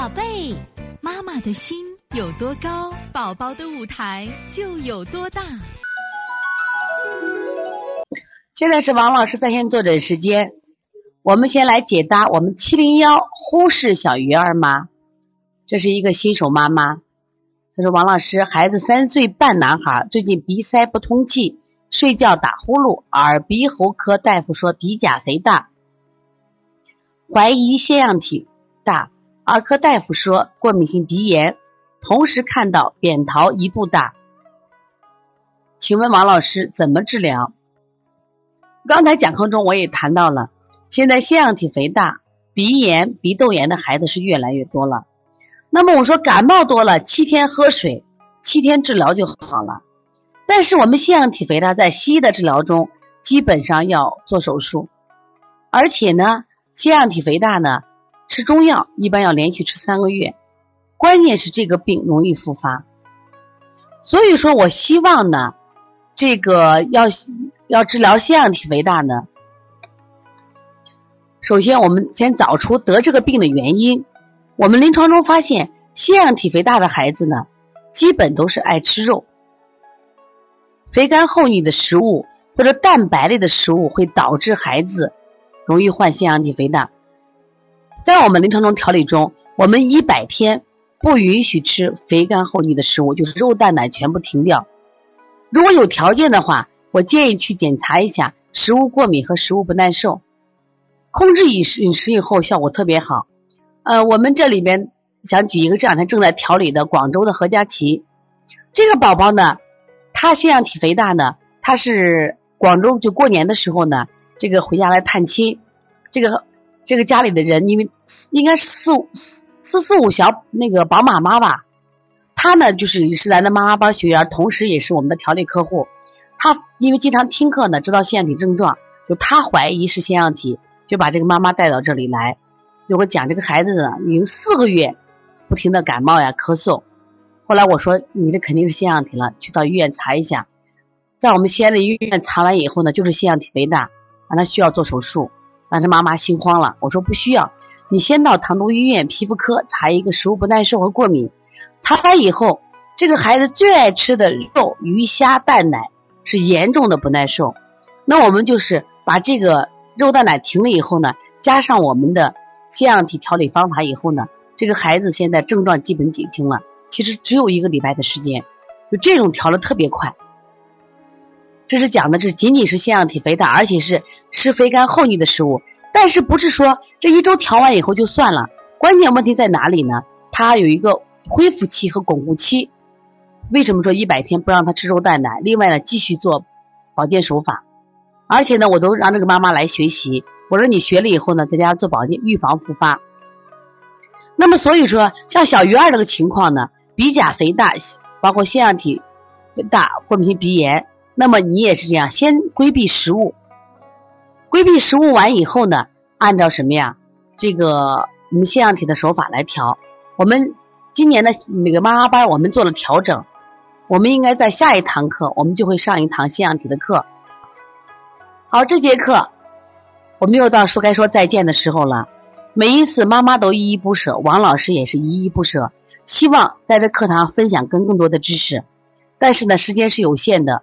宝贝，妈妈的心有多高，宝宝的舞台就有多大。现在是王老师在线坐诊时间，我们先来解答我们七零幺忽视小鱼儿吗，这是一个新手妈妈。她说：“王老师，孩子三岁半男孩，最近鼻塞不通气，睡觉打呼噜，耳鼻喉科大夫说鼻甲肥大，怀疑腺样体大。”儿科大夫说过敏性鼻炎，同时看到扁桃一度大，请问王老师怎么治疗？刚才讲课中我也谈到了，现在腺样体肥大、鼻炎、鼻窦炎的孩子是越来越多了。那么我说感冒多了，七天喝水，七天治疗就好了。但是我们腺样体肥大在西医的治疗中，基本上要做手术，而且呢，腺样体肥大呢。吃中药一般要连续吃三个月，关键是这个病容易复发，所以说我希望呢，这个要要治疗腺样体肥大呢，首先我们先找出得这个病的原因。我们临床中发现，腺样体肥大的孩子呢，基本都是爱吃肉，肥甘厚腻的食物或者蛋白类的食物会导致孩子容易患腺样体肥大。在我们临床中调理中，我们一百天不允许吃肥甘厚腻的食物，就是肉蛋奶全部停掉。如果有条件的话，我建议去检查一下食物过敏和食物不耐受。控制饮食饮食以后效果特别好。呃，我们这里边想举一个这两天正在调理的广州的何佳琪，这个宝宝呢，他腺样体肥大呢，他是广州就过年的时候呢，这个回家来探亲，这个。这个家里的人，因为应该是四四四四五小那个宝马妈吧，她呢就是也是咱的妈妈班学员，同时也是我们的调理客户。她因为经常听课呢，知道腺样体症状，就她怀疑是腺样体，就把这个妈妈带到这里来。就我讲这个孩子呢，已经四个月不停的感冒呀、咳嗽。后来我说你这肯定是腺样体了，去到医院查一下。在我们西安的医院查完以后呢，就是腺样体肥大，让他需要做手术。反正妈妈心慌了，我说不需要，你先到唐都医院皮肤科查一个食物不耐受和过敏。查完以后，这个孩子最爱吃的肉、鱼虾、蛋奶是严重的不耐受。那我们就是把这个肉蛋奶停了以后呢，加上我们的腺样体调理方法以后呢，这个孩子现在症状基本减轻了。其实只有一个礼拜的时间，就这种调的特别快。这是讲的，这仅仅是腺样体肥大，而且是吃肥甘厚腻的食物。但是不是说这一周调完以后就算了？关键问题在哪里呢？它有一个恢复期和巩固期。为什么说一百天不让他吃肉蛋奶？另外呢，继续做保健手法。而且呢，我都让这个妈妈来学习。我说你学了以后呢，在家做保健，预防复发。那么所以说，像小鱼儿这个情况呢，鼻甲肥大，包括腺样体肥大、过敏性鼻炎。那么你也是这样，先规避食物，规避食物完以后呢，按照什么呀？这个我们腺样体的手法来调。我们今年的那个妈妈班，我们做了调整。我们应该在下一堂课，我们就会上一堂腺样体的课。好，这节课我们又到说该说再见的时候了。每一次妈妈都依依不舍，王老师也是依依不舍，希望在这课堂分享更更多的知识，但是呢，时间是有限的。